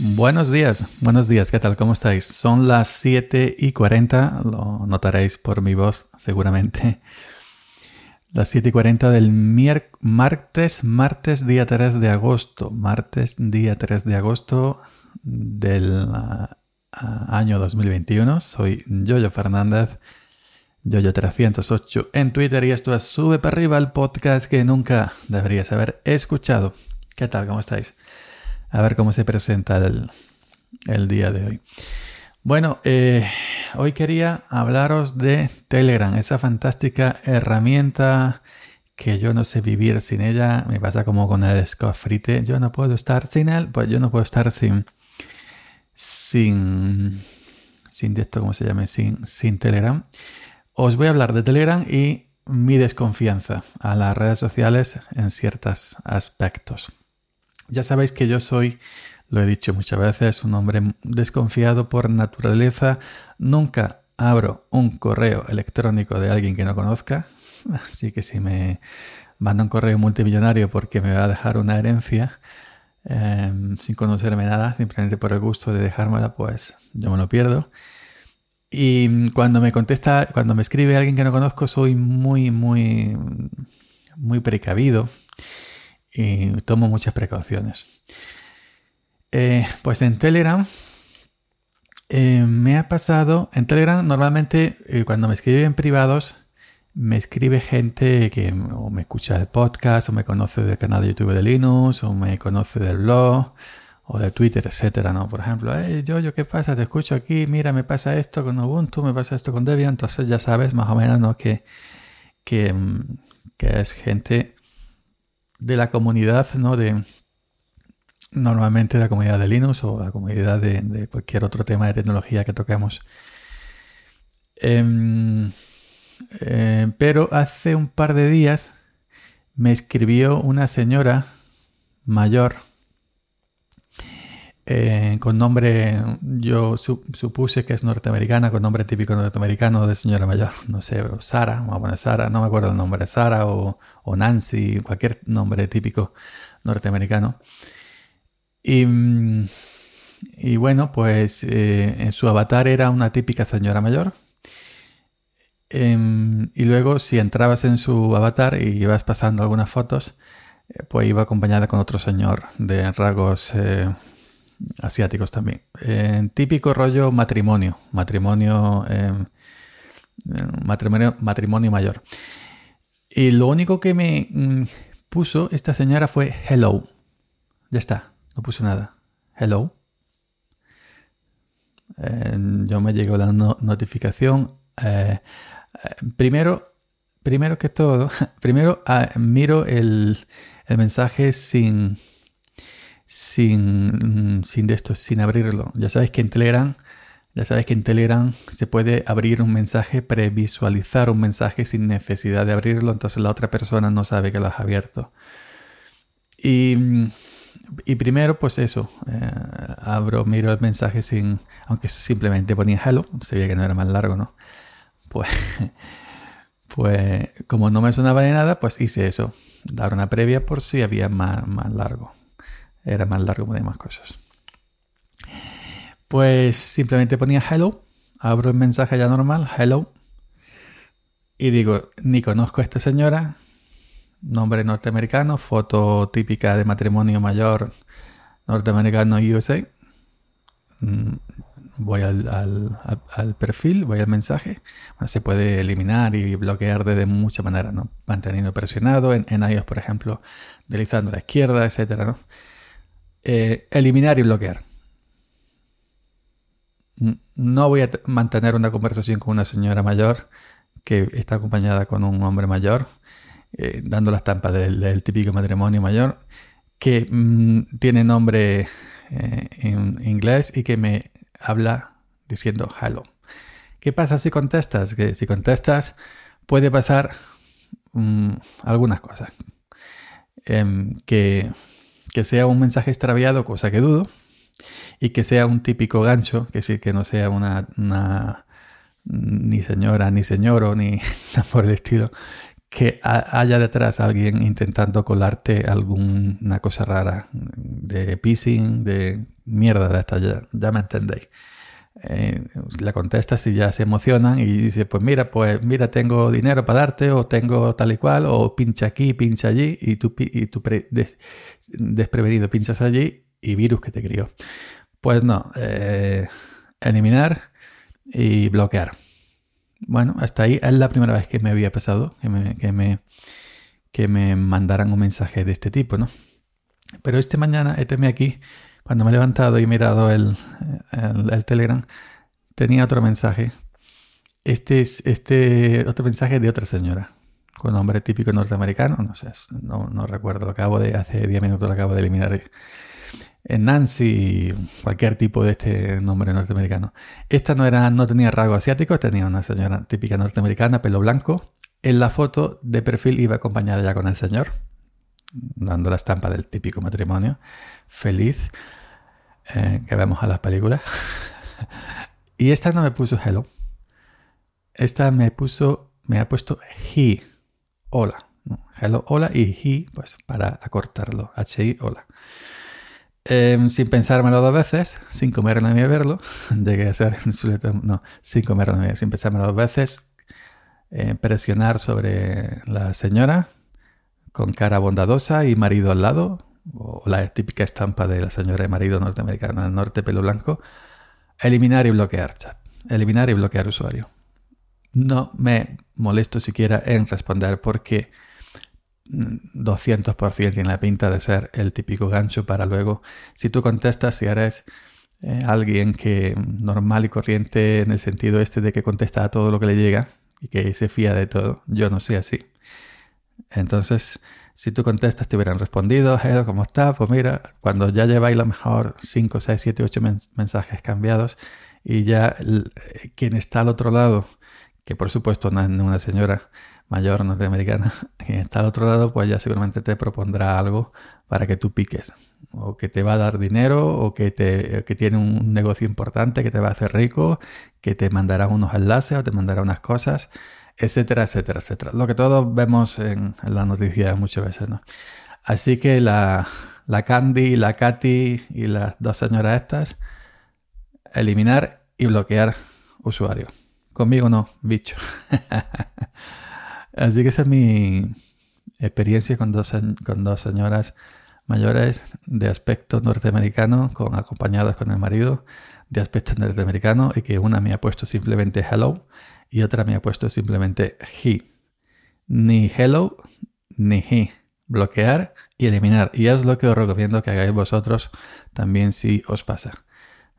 Buenos días, buenos días, ¿qué tal? ¿Cómo estáis? Son las 7 y 40, lo notaréis por mi voz seguramente. Las 7 y 40 del martes, martes día 3 de agosto, martes día 3 de agosto del ah, año 2021. Soy Yoyo Fernández, Yoyo308 en Twitter y esto es Sube para arriba el podcast que nunca deberías haber escuchado. ¿Qué tal? ¿Cómo estáis? A ver cómo se presenta el, día de hoy. Bueno, eh, hoy quería hablaros de Telegram, esa fantástica herramienta que yo no sé vivir sin ella. Me pasa como con el Scofrite. Yo no puedo estar sin él, pues yo no puedo estar sin. sin. sin esto, ¿cómo se llama? Sin, sin Telegram. Os voy a hablar de Telegram y mi desconfianza a las redes sociales en ciertos aspectos. Ya sabéis que yo soy, lo he dicho muchas veces, un hombre desconfiado por naturaleza. Nunca abro un correo electrónico de alguien que no conozca. Así que si me manda un correo multimillonario porque me va a dejar una herencia em, sin conocerme nada, simplemente por el gusto de dejármela, pues yo me lo pierdo. Y cuando me contesta, cuando me escribe alguien que no conozco, soy muy, muy, muy precavido y tomo muchas precauciones. Eh, pues en Telegram eh, me ha pasado, en Telegram normalmente eh, cuando me escriben privados, me escribe gente que me escucha el podcast, o me conoce del canal de YouTube de Linux, o me conoce del blog, o de Twitter, etcétera, ¿no? Por ejemplo, yo, yo, ¿qué pasa? Te escucho aquí, mira, me pasa esto con Ubuntu, me pasa esto con Debian, entonces ya sabes más o menos, ¿no? Que, que, mm, que es gente de la comunidad, ¿no? De, normalmente la comunidad de Linux o la comunidad de, cualquier otro tema de tecnología que toquemos. Em, eh, pero hace un par de días me escribió una señora mayor eh, con nombre, yo supuse que es norteamericana, con nombre típico norteamericano de señora mayor, no sé, Sara, vamos a Sara, no me acuerdo el nombre, Sara o, Nancy, cualquier nombre típico norteamericano. Y, y bueno, pues eh, en su avatar era una típica señora mayor. Em, y luego si entrabas en su avatar y ibas pasando algunas fotos, eh, pues iba acompañada con otro señor de rasgos asiáticos también. típico rollo matrimonio, matrimonio, em, em, matrimonio, matrimonio mayor. Y lo único que me mm, puso esta señora fue hello. Ya está, no puso nada. Hello. yo me llegó la notificación. Eh, eh, primero, primero que todo, primero ah, miro el mensaje sin, sin, sin de esto, sin abrirlo. Ya sabes que en Telegram, ya sabes que en Telegram se puede abrir un mensaje, previsualizar un mensaje sin necesidad de abrirlo, entonces la otra persona no sabe que lo has abierto. Y, y primero, pues eso, eh, abro, miro el mensaje sin, aunque simplemente ponía hello, se veía que no era más largo, ¿no? Pues, pues como no me sonaba de nada, pues hice eso, dar una previa por si había más, más largo era más largo de más cosas. Pues simplemente ponía hello, abro el mensaje ya normal, hello, y digo, ni conozco a esta señora, nombre norteamericano, foto típica de matrimonio mayor norteamericano USA. Mm, voy al, perfil, voy al mensaje. se puede eliminar y bloquear de muchas maneras, ¿no? Manteniendo presionado en, en iOS, por ejemplo, deslizando a la izquierda, etcétera, ¿no? Eh, eliminar y bloquear. No voy a mantener una conversación con una señora mayor que está acompañada con un hombre mayor, eh, dando la estampa del, típico matrimonio mayor, que mm, tiene nombre eh, en inglés y que me habla diciendo hello. ¿Qué pasa si contestas? Que si contestas puede pasar mm, algunas cosas. Em, que que sea un mensaje extraviado, cosa que dudo, y que sea un típico gancho, que decir, que no sea una, ni señora, ni señor ni nada por el estilo, que haya detrás alguien intentando colarte alguna cosa rara de phishing, de mierda de esta, ya, me entendéis. Eh, le contestas y ya se emocionan y dice, pues mira, pues mira, tengo dinero para darte o tengo tal y cual, o pincha aquí, pincha allí y tú, y tú desprevenido pinchas allí y virus que te crió. Pues no, eh, eliminar y bloquear. Bueno, hasta ahí es la primera vez que me había pasado que me, que me, que me mandaran un mensaje de este tipo, ¿no? Pero este mañana, este aquí, cuando me he levantado y mirado el, el, Telegram, tenía otro mensaje. Este es este otro mensaje de otra señora, con nombre típico norteamericano, no sé, no, no recuerdo, lo acabo de, hace 10 minutos lo acabo de eliminar. Nancy, cualquier tipo de este nombre norteamericano. Esta no, era, no tenía rasgo asiático, tenía una señora típica norteamericana, pelo blanco. En la foto de perfil iba acompañada ya con el señor, dando la estampa del típico matrimonio, feliz, eh, que vemos a las películas. y esta no me puso hello. Esta me puso, me ha puesto he, hola. Hello, hola y he, pues para acortarlo, hi, hola. Em, sin pensármelo dos veces, sin comerlo ni verlo, llegué a ser no, sin comerlo ni sin pensármelo dos veces, eh, presionar sobre la señora con cara bondadosa y marido al lado, o la típica estampa de la señora y marido norteamericano del norte, pelo blanco, eliminar y bloquear chat, eliminar y bloquear usuario. No me molesto siquiera en responder porque 200% tiene la pinta de ser el típico gancho para luego, si tú contestas, si eres eh, alguien que normal y corriente en el sentido este de que contesta a todo lo que le llega y que se fía de todo, yo no soy así. Entonces, si tú contestas, te hubieran respondido, hello, ¿cómo estás? Pues mira, cuando ya lleváis a lo mejor 5, 6, 7, 8 mensajes cambiados y ya eh, quien está al otro lado, que por supuesto no es una señora, mayor norteamericana que está al otro lado, pues ya seguramente te propondrá algo para que tú piques. O que te va a dar dinero, o que, te, que tiene un negocio importante, que te va a hacer rico, que te mandará unos enlaces o te mandará unas cosas, etcétera, etcétera, etcétera. Lo que todos vemos en, la noticia muchas veces, ¿no? Así que la, la Candy, la Katy y las dos señoras estas, eliminar y bloquear usuarios. Conmigo no, bicho. Así que esa es mi experiencia con dos, con dos señoras mayores de aspecto norteamericano, con, acompañadas con el marido de aspecto norteamericano, y que una me ha puesto simplemente hello y otra me ha puesto simplemente he. Ni hello ni he. Bloquear y eliminar. Y es lo que os recomiendo que hagáis vosotros también si os pasa.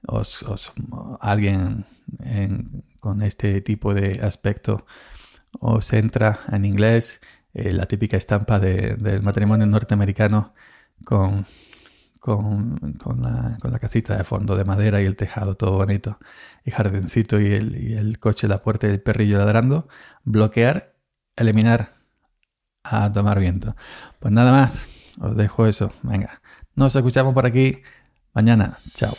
Os, alguien con este tipo de aspecto o entra en inglés, eh, la típica estampa del matrimonio norteamericano con, con, la, casita de fondo de madera y el tejado todo bonito, y jardincito y el, coche, la puerta y el perrillo ladrando, bloquear, eliminar, a tomar viento. Pues nada más, os dejo eso. Venga, nos escuchamos por aquí mañana. Chao.